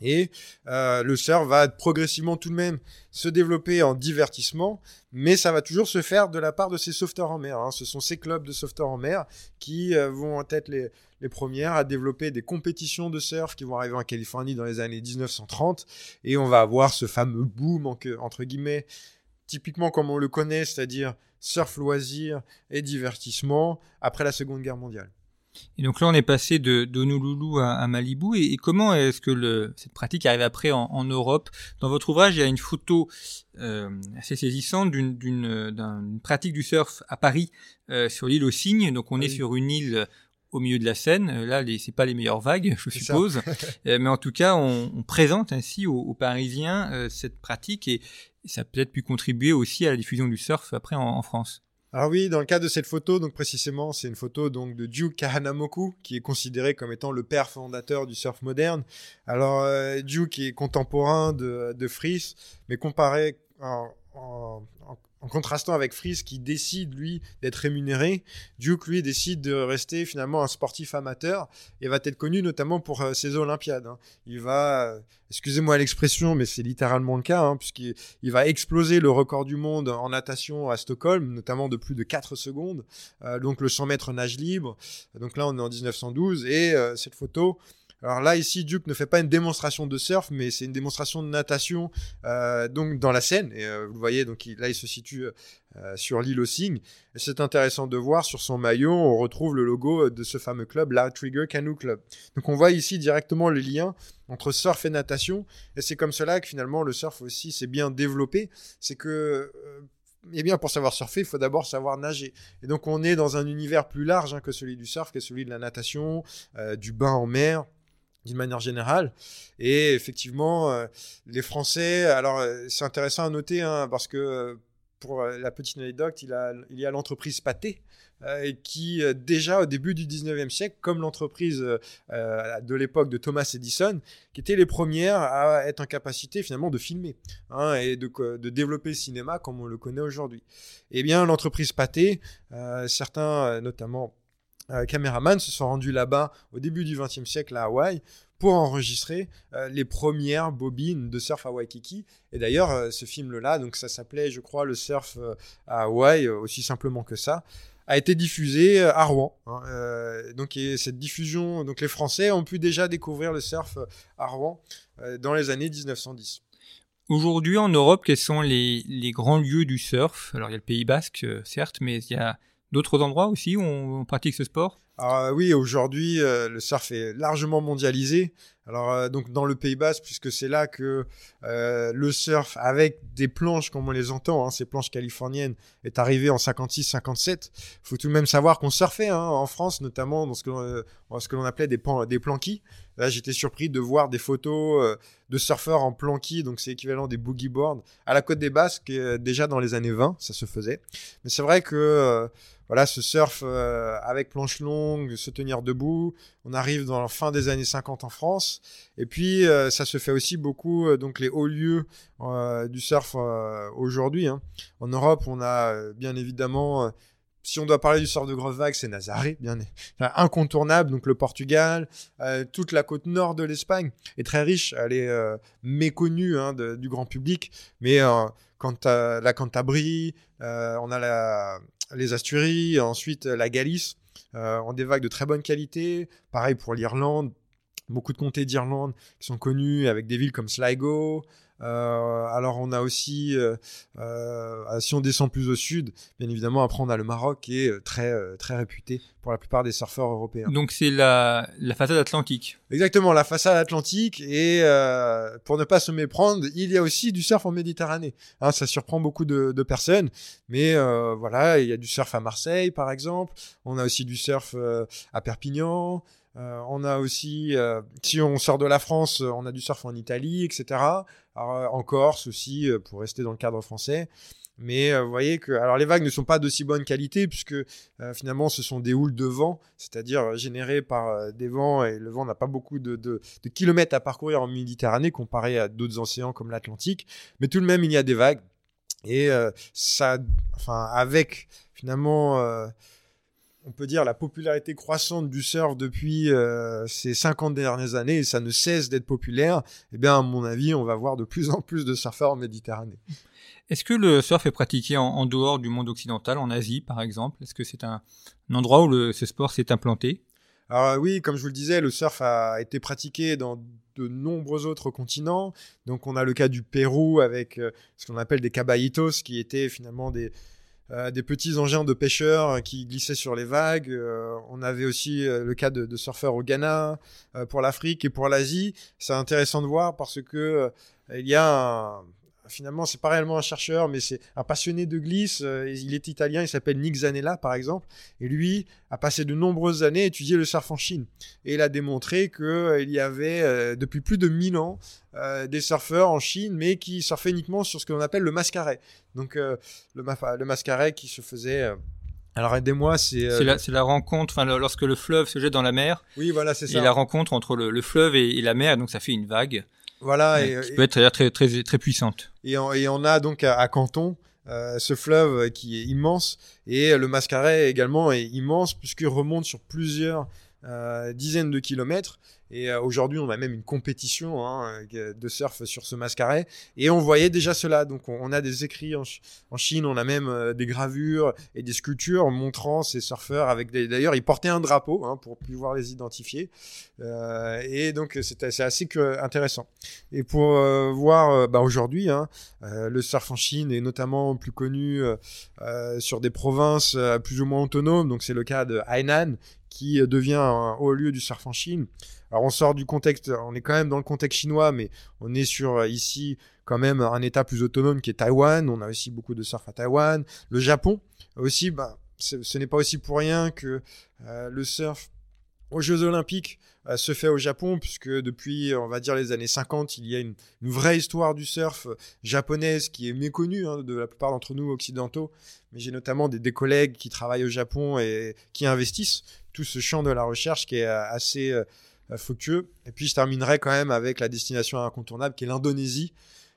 Et euh, le surf va progressivement tout de même se développer en divertissement, mais ça va toujours se faire de la part de ces sauveteurs en mer. Hein. Ce sont ces clubs de sauveteurs en mer qui euh, vont être les, les premières à développer des compétitions de surf qui vont arriver en Californie dans les années 1930. Et on va avoir ce fameux boom, entre guillemets, typiquement comme on le connaît, c'est-à-dire surf loisir et divertissement après la Seconde Guerre mondiale. Et donc là, on est passé de d'Honolulu à, à, Malibu. Et, comment est-ce que le, cette pratique arrive après en, Europe? Dans votre ouvrage, il y a une photo euh, assez saisissante d'une pratique du surf à Paris euh, sur l'île aux Cygnes. Donc on est sur une île au milieu de la Seine. Là, c'est pas les meilleures vagues, je suppose, euh, mais en tout cas, on, présente ainsi aux, Parisiens cette pratique et, ça a peut-être pu contribuer aussi à la diffusion du surf après en France. Alors oui, dans le cas de cette photo, donc précisément, c'est une photo donc de Duke Kahanamoku, qui est considéré comme étant le père fondateur du surf moderne. Alors euh, Duke est contemporain de, de Fries, mais comparé en, contrastant avec Fries qui décide lui d'être rémunéré, Duke lui décide de rester finalement un sportif amateur et va être connu notamment pour euh, ses Olympiades. Hein. Il va, euh, excusez-moi l'expression, mais c'est littéralement le cas, hein, puisqu'il va exploser le record du monde en natation à Stockholm, notamment de plus de 4 secondes, euh, donc le 100 mètres nage libre. Donc là on est en 1912 et cette photo alors là, ici, Duke ne fait pas une démonstration de surf, mais c'est une démonstration de natation euh, donc dans la Seine. Et euh, vous voyez, donc là, il se situe euh, sur l'île aux Cygnes. Et c'est intéressant de voir sur son maillot, on retrouve le logo de ce fameux club, la Trigger Canoe Club. Donc on voit ici directement le lien entre surf et natation. Et c'est comme cela que finalement le surf aussi s'est bien développé. C'est que eh bien, pour savoir surfer, il faut d'abord savoir nager. Et donc, on est dans un univers plus large hein, que celui du surf, que celui de la natation, du bain en mer, d'une manière générale. Et effectivement, euh, les Français, alors euh, c'est intéressant à noter, hein, parce que euh, pour la petite anecdote, il, a, il y a l'entreprise Pathé, qui déjà au début du 19e siècle, comme l'entreprise de l'époque de Thomas Edison, qui étaient les premières à être en capacité finalement de filmer hein, et de, de, développer le cinéma comme on le connaît aujourd'hui. Eh bien, l'entreprise Pathé, certains notamment euh, caméramans se sont rendus là-bas au début du XXe siècle à Hawaï pour enregistrer euh, les premières bobines de surf à Waikiki. Et d'ailleurs, euh, ce film-là, donc ça s'appelait, je crois, le surf à Hawaï, aussi simplement que ça, a été diffusé à Rouen. Hein. donc cette diffusion, donc les Français ont pu déjà découvrir le surf à Rouen dans les années 1910. Aujourd'hui, en Europe, quels sont les, les, grands lieux du surf? Alors, il y a le Pays Basque, certes, mais il y a d'autres endroits aussi où on, pratique ce sport? Euh, oui, aujourd'hui, euh, le surf est largement mondialisé. Alors euh, donc dans le Pays Basque, puisque c'est là que le surf avec des planches comme on les entend, hein, ces planches californiennes, est arrivé en 56-57. Faut tout de même savoir qu'on surfait hein, en France, notamment dans ce que l'on appelait des, des planquis. Là, j'étais surpris de voir des photos de surfeurs en planquis, donc c'est équivalent des boogie boards, à la côte des Basques, déjà dans les années 20, ça se faisait. Mais c'est vrai que voilà, ce surf euh, avec planche longue, se tenir debout. On arrive dans la fin des années 50 en France. Et puis, euh, ça se fait aussi beaucoup, euh, donc les hauts lieux du surf aujourd'hui. Hein. En Europe, on a bien évidemment si on doit parler du surf de grosse vague, c'est Nazaré, bien incontournable. Donc le Portugal, toute la côte nord de l'Espagne est très riche. Elle est méconnue hein, du grand public, mais quand la Cantabrie, on a les Asturies, ensuite la Galice, euh, ont des vagues de très bonne qualité. Pareil pour l'Irlande. beaucoup de comtés d'Irlande qui sont connus avec des villes comme Sligo. Euh, alors on a aussi, euh, euh, si on descend plus au sud, bien évidemment, après on a le Maroc qui est très très réputé pour la plupart des surfeurs européens. Donc c'est la, la façade atlantique. Exactement, la façade atlantique. Et pour ne pas se méprendre, il y a aussi du surf en Méditerranée. Hein, ça surprend beaucoup de, de personnes, mais voilà, il y a du surf à Marseille par exemple. On a aussi du surf à Perpignan. Euh, on a aussi, euh, si on sort de la France, euh, on a du surf en Italie, etc. en Corse aussi, pour rester dans le cadre français. Mais vous voyez que alors les vagues ne sont pas de si bonne qualité puisque finalement ce sont des houles de vent, c'est-à-dire générées par des vents et le vent n'a pas beaucoup de, de, kilomètres à parcourir en Méditerranée comparé à d'autres océans comme l'Atlantique. Mais tout de même il y a des vagues et ça, enfin avec finalement on peut dire, la popularité croissante du surf depuis euh, ces 50 dernières années, et ça ne cesse d'être populaire, eh bien, à mon avis, on va voir de plus en plus de surfeurs en Méditerranée. Est-ce que le surf est pratiqué en, dehors du monde occidental, en Asie par exemple? Est-ce que c'est un, endroit où ce sport s'est implanté? Alors oui, comme je vous le disais, le surf a été pratiqué dans de nombreux autres continents. Donc on a le cas du Pérou avec euh, ce qu'on appelle des caballitos, qui étaient finalement des, euh, des petits engins de pêcheurs qui glissaient sur les vagues. Euh, on avait aussi euh, le cas de, surfeurs au Ghana pour l'Afrique et pour l'Asie. C'est intéressant de voir parce que il y a un, finalement, c'est pas réellement un chercheur, mais c'est un passionné de glisse. Euh, il est italien, il s'appelle Nick Zanella, par exemple. Et lui a passé de nombreuses années à étudier le surf en Chine. Et il a démontré qu'il euh, y avait, euh, depuis plus de 1000 ans, des surfeurs en Chine, mais qui surfaient uniquement sur ce que l'on appelle le mascaret. Donc, le, le mascaret qui se faisait. Alors aidez-moi, c'est la, la, rencontre, enfin lorsque le fleuve se jette dans la mer. Oui, voilà, c'est ça. Et la rencontre entre le, fleuve et, la mer, donc ça fait une vague. Voilà, et, qui peut être très très très puissante. Et on, et on a donc à, Canton euh, ce fleuve qui est immense et le Mascaret également est immense puisqu'il remonte sur plusieurs euh, dizaines de kilomètres. Et euh, aujourd'hui, on a même une compétition hein, de surf sur ce mascaret. Et on voyait déjà cela. Donc, on, a des écrits en, Chine, on a même euh, des gravures et des sculptures montrant ces surfeurs avec. D'ailleurs, ils portaient un drapeau hein, pour pouvoir les identifier. et donc, c'est assez intéressant. Et pour voir bah, aujourd'hui, hein, le surf en Chine est notamment plus connu sur des provinces plus ou moins autonomes. Donc, c'est le cas de Hainan qui euh, devient un haut lieu du surf en Chine. Alors on sort du contexte, on est quand même dans le contexte chinois, mais on est sur euh, ici quand même un état plus autonome qui est Taïwan. On a aussi beaucoup de surf à Taïwan. Le Japon aussi, bah, ce n'est pas aussi pour rien que euh, le surf aux Jeux Olympiques se fait au Japon, puisque depuis, on va dire, les années 50, il y a une, vraie histoire du surf japonaise qui est méconnue hein, de la plupart d'entre nous occidentaux. Mais j'ai notamment des, collègues qui travaillent au Japon et qui investissent tout ce champ de la recherche qui est euh, assez euh, fructueux. Et puis je terminerai quand même avec la destination incontournable qui est l'Indonésie.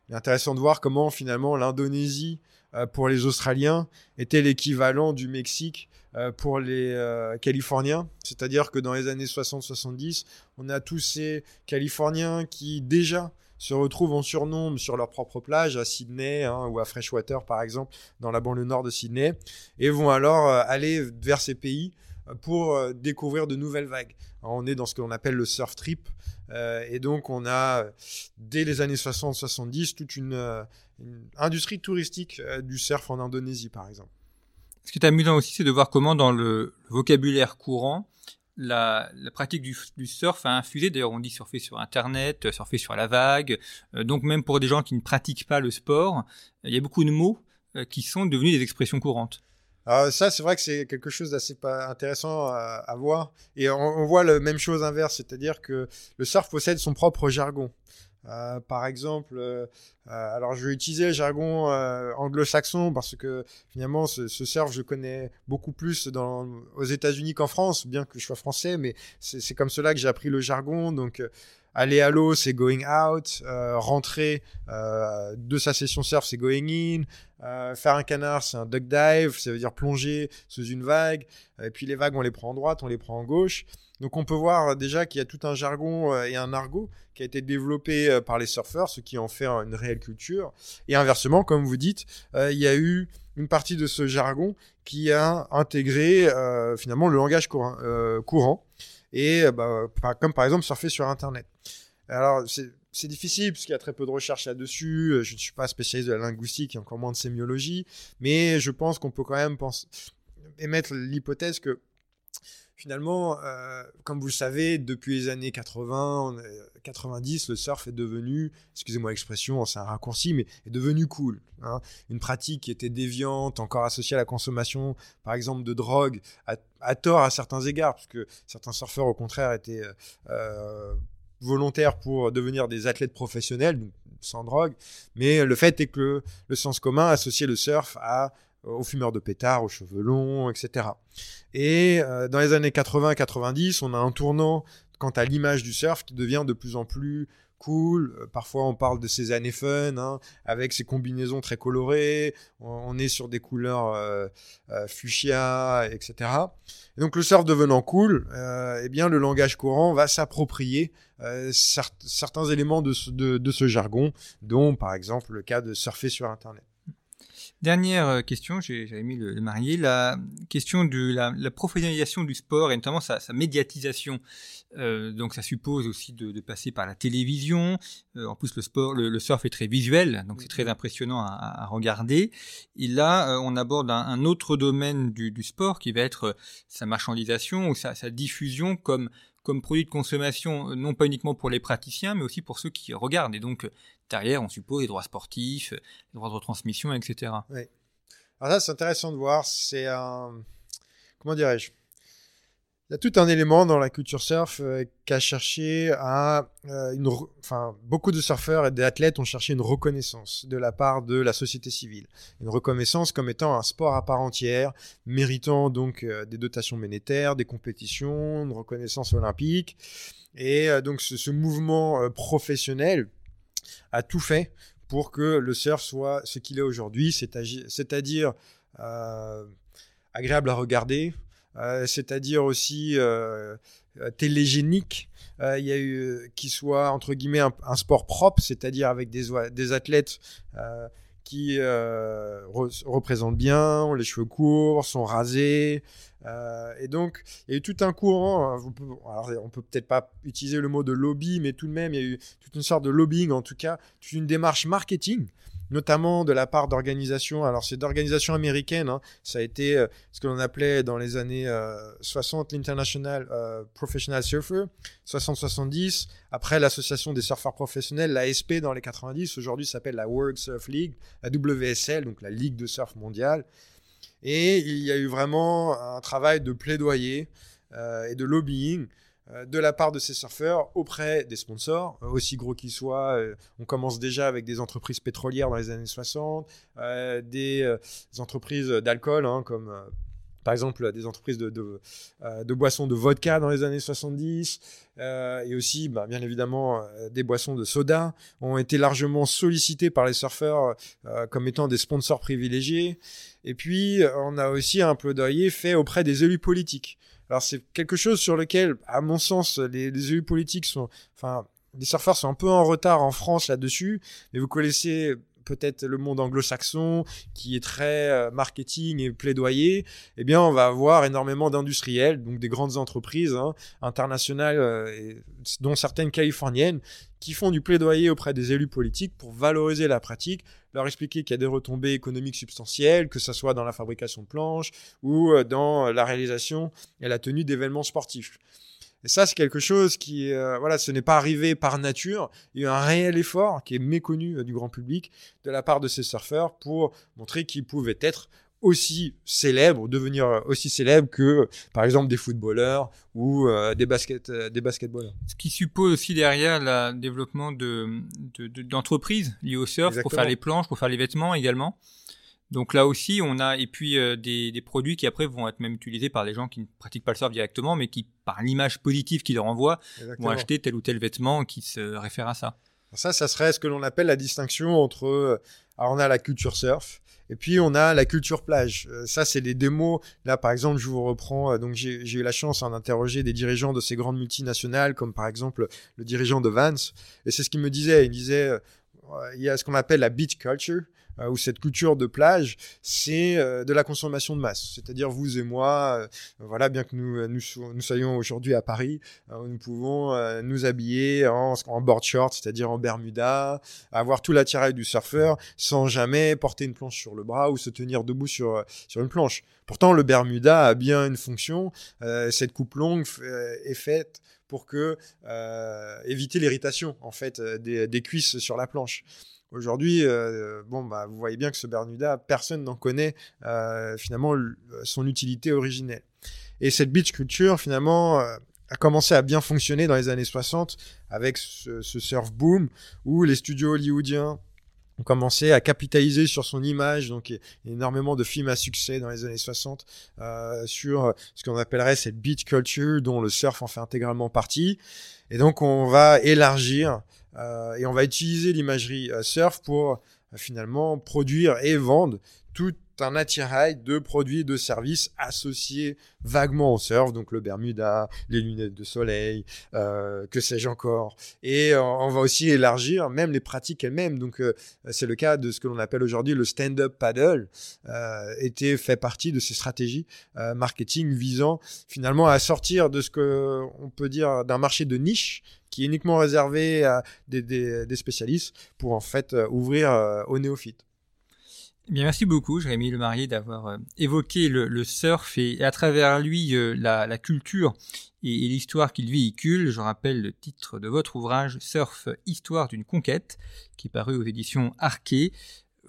Il est intéressant de voir comment finalement l'Indonésie euh, pour les Australiens était l'équivalent du Mexique pour les Californiens. C'est-à-dire que dans les années 60-70, on a tous ces Californiens qui déjà se retrouvent en surnombre sur leur propre plage, à Sydney hein, ou à Freshwater par exemple, dans la banlieue nord de Sydney, et vont alors aller vers ces pays pour euh, découvrir de nouvelles vagues. on est dans ce qu'on appelle le surf trip. Euh, et donc, on a, dès les années 60-70, toute euh, une, industrie touristique du surf en Indonésie, par exemple. Ce qui est amusant aussi, c'est de voir comment, dans le vocabulaire courant, la, pratique du, surf a infusé. D'ailleurs, on dit surfer sur Internet, surfer sur la vague. donc, même pour des gens qui ne pratiquent pas le sport, il y a beaucoup de mots qui sont devenus des expressions courantes. Alors ça, c'est vrai que c'est quelque chose d'assez intéressant à, voir. Et on, voit la même chose inverse, c'est-à-dire que le surf possède son propre jargon. Euh, par exemple, euh, euh, alors je vais utiliser le jargon anglo-saxon parce que finalement ce, surf je connais beaucoup plus aux États-Unis qu'en France, bien que je sois français, mais c'est comme cela que j'ai appris le jargon. Donc aller à l'eau, c'est going out. rentrer de sa session surf, c'est going in. Euh, faire un canard, c'est un duck dive, ça veut dire plonger sous une vague. Et puis les vagues, on les prend en droite, on les prend en gauche. Donc on peut voir déjà qu'il y a tout un jargon euh, et un argot qui a été développé euh, par les surfeurs, ce qui en fait une réelle culture. Et inversement, comme vous dites, il y a eu une partie de ce jargon qui a intégré finalement le langage courant. Et euh, bah, comme par exemple surfer sur Internet. Alors, c'est c'est difficile parce qu'il y a très peu de recherches là-dessus. Euh, Je ne suis pas spécialiste de la linguistique et encore moins de sémiologie, mais je pense qu'on peut quand même penser, émettre l'hypothèse que finalement, euh, comme vous le savez, depuis les années 80, on est- 90, le surf est devenu, excusez-moi l'expression, c'est un raccourci, mais est devenu cool. hein. Une pratique qui était déviante, encore associée à la consommation, par exemple, de drogue, à, tort à certains égards, parce que certains surfeurs, au contraire, étaient euh, euh, volontaires pour devenir des athlètes professionnels, donc sans drogue. Mais le fait est que le sens commun associait le surf à, aux fumeurs de pétards, aux cheveux longs, etc. Et euh, dans les années 80-90, on a un tournant quant à l'image du surf qui devient de plus en plus cool. Euh, parfois, on parle de ces années fun, hein, avec ces combinaisons très colorées. On, est sur des couleurs euh, fuchsia, etc. Et donc, le surf devenant cool, eh bien, le langage courant va s'approprier cer- certains éléments de ce jargon, dont, par exemple, le cas de surfer sur Internet. Dernière euh, question, j'avais mis le, le marié, la question de la, la professionnalisation du sport et notamment sa, sa médiatisation. Euh, donc ça suppose aussi de, de passer par la télévision. Euh, en plus le sport, le, le surf est très visuel, donc c'est très impressionnant à, regarder. Et là, euh, on aborde un, un autre domaine du, du sport qui va être sa marchandisation ou sa, sa diffusion comme comme produit de consommation, euh, non pas uniquement pour les praticiens, mais aussi pour ceux qui regardent. Et donc, derrière, on suppose les droits sportifs, les droits de retransmission, etc. Alors ça, c'est intéressant de voir. C'est un... Comment dirais-je? Il y a tout un élément dans la culture surf euh, qui a cherché à... euh, Enfin, beaucoup de surfeurs et d'athlètes ont cherché une reconnaissance de la part de la société civile. Une reconnaissance comme étant un sport à part entière, méritant donc euh, des dotations monétaires, des compétitions, une reconnaissance olympique. Et euh, donc ce, mouvement professionnel a tout fait pour que le surf soit ce qu'il est aujourd'hui, c'est-à-dire agréable à regarder, euh, c'est-à-dire aussi euh, euh, télégénique. Il y a eu qui soit entre guillemets un, sport propre, c'est-à-dire avec des, des athlètes qui re- représentent bien, ont les cheveux courts, sont rasés. Et donc, il y a eu tout un courant. hein, vous pouvez- alors, on peut peut-être pas utiliser le mot de lobby, mais tout de même, il y a eu toute une sorte de lobbying, en tout cas, toute une démarche marketing, notamment de la part d'organisations. Alors, c'est d'organisations américaines. hein. Ça a été euh, ce que l'on appelait dans les années euh, 60 l'International euh, Professional Surfer, 60-70. Après, l'association des surfeurs professionnels, l'ASP, dans les 90. Aujourd'hui, s'appelle la World Surf League, la WSL, donc la Ligue de surf mondiale. Et il y a eu vraiment un travail de plaidoyer euh, et de lobbying de la part de ces surfeurs auprès des sponsors, euh, aussi gros qu'ils soient. Euh, on commence déjà avec des entreprises pétrolières dans les années 60, euh, des, euh, entreprises d'alcool, hein, comme euh, par exemple des entreprises de, de, euh, de boissons de vodka dans les années 70, euh, et aussi, bah, bien évidemment, euh, des boissons de soda ont été largement sollicitées par les surfeurs euh, comme étant des sponsors privilégiés. Et puis, euh, on a aussi un plaidoyer fait auprès des élus politiques. Alors, c'est quelque chose sur lequel, à mon sens, les, élus politiques sont, enfin, les surfeurs sont un peu en retard en France là-dessus, mais vous connaissez peut-être le monde anglo-saxon qui est très euh, marketing et plaidoyer, eh bien, on va avoir énormément d'industriels, donc des grandes entreprises hein, internationales, euh, dont certaines californiennes, qui font du plaidoyer auprès des élus politiques pour valoriser la pratique, leur expliquer qu'il y a des retombées économiques substantielles, que ce soit dans la fabrication de planches ou euh, dans la réalisation et la tenue d'événements sportifs. Et ça, c'est quelque chose qui, euh, voilà, ce n'est pas arrivé par nature. Il y a eu un réel effort qui est méconnu euh, du grand public de la part de ces surfeurs pour montrer qu'ils pouvaient être aussi célèbres, devenir euh, aussi célèbres que, par exemple, des footballeurs ou euh, des, basket, des basketballeurs. Ce qui suppose aussi derrière le développement de, de- de- d'entreprises liées au surf pour faire les planches, pour faire les vêtements également. Donc là aussi, on a et puis euh, des, des produits qui après vont être même utilisés par les gens qui ne pratiquent pas le surf directement, mais qui par l'image positive qu'ils leur envoient Exactement. vont acheter tel ou tel vêtement qui se réfère à ça. Ça, ça serait ce que l'on appelle la distinction entre. euh, Alors, on a la culture surf. Et puis on a la culture plage. Euh, ça, c'est des démos. Là, par exemple, je vous reprends. donc, j'ai j'ai eu la chance hein, d'interroger des dirigeants de ces grandes multinationales, comme par exemple le dirigeant de Vans. Et c'est ce qu'il me disait. Il disait, euh, il y a ce qu'on appelle la beach culture. Ou cette culture de plage, c'est de la consommation de masse. C'est-à-dire vous et moi, voilà, bien que nous, nous, nous soyons aujourd'hui à Paris, nous pouvons nous habiller en, en board short, c'est-à-dire en Bermuda, avoir tout l'attirail du surfeur sans jamais porter une planche sur le bras ou se tenir debout sur, sur une planche. Pourtant, le Bermuda a bien une fonction. cette coupe longue est faite pour que euh, éviter l'irritation en fait euh, des, cuisses sur la planche. Aujourd'hui, euh, bon, bah, vous voyez bien que ce Bermuda, personne n'en connaît finalement son utilité originelle. Et cette beach culture, finalement, a commencé à bien fonctionner dans les années 60 avec ce surf boom où les studios hollywoodiens ont commencé à capitaliser sur son image. Donc, il y a énormément de films à succès dans les années 60 euh, sur ce qu'on appellerait cette beach culture dont le surf en fait intégralement partie. Et donc, on va élargir euh, et on va utiliser l'imagerie euh, surf pour euh, finalement produire et vendre tout un attirail de produits et de services associés vaguement au surf, donc le Bermuda, les lunettes de soleil, euh, que sais-je encore. Et euh, on va aussi élargir même les pratiques elles-mêmes. Donc euh, c'est le cas de ce que l'on appelle aujourd'hui le stand-up paddle, était fait partie de ces stratégies marketing visant finalement à sortir de ce que on peut dire d'un marché de niche qui est uniquement réservé à des spécialistes pour en fait ouvrir aux néophytes. Eh merci beaucoup, Jérémy Le Marié, d'avoir euh, évoqué le, surf et, à travers lui euh, la, culture et, l'histoire qu'il véhicule. Je rappelle le titre de votre ouvrage, Surf, Histoire d'une conquête, qui est paru aux éditions Arquet,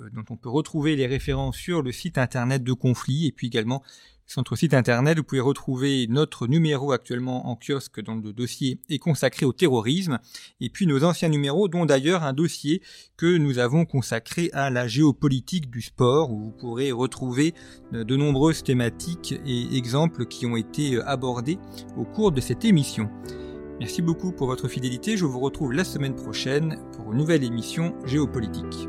euh, dont on peut retrouver les références sur le site internet de Conflit et puis également sur notre site internet, vous pouvez retrouver notre numéro actuellement en kiosque dont le dossier est consacré au terrorisme, et puis nos anciens numéros, dont d'ailleurs un dossier que nous avons consacré à la géopolitique du sport, où vous pourrez retrouver euh, de nombreuses thématiques et exemples qui ont été euh, abordés au cours de cette émission. Merci beaucoup pour votre fidélité, je vous retrouve la semaine prochaine pour une nouvelle émission géopolitique.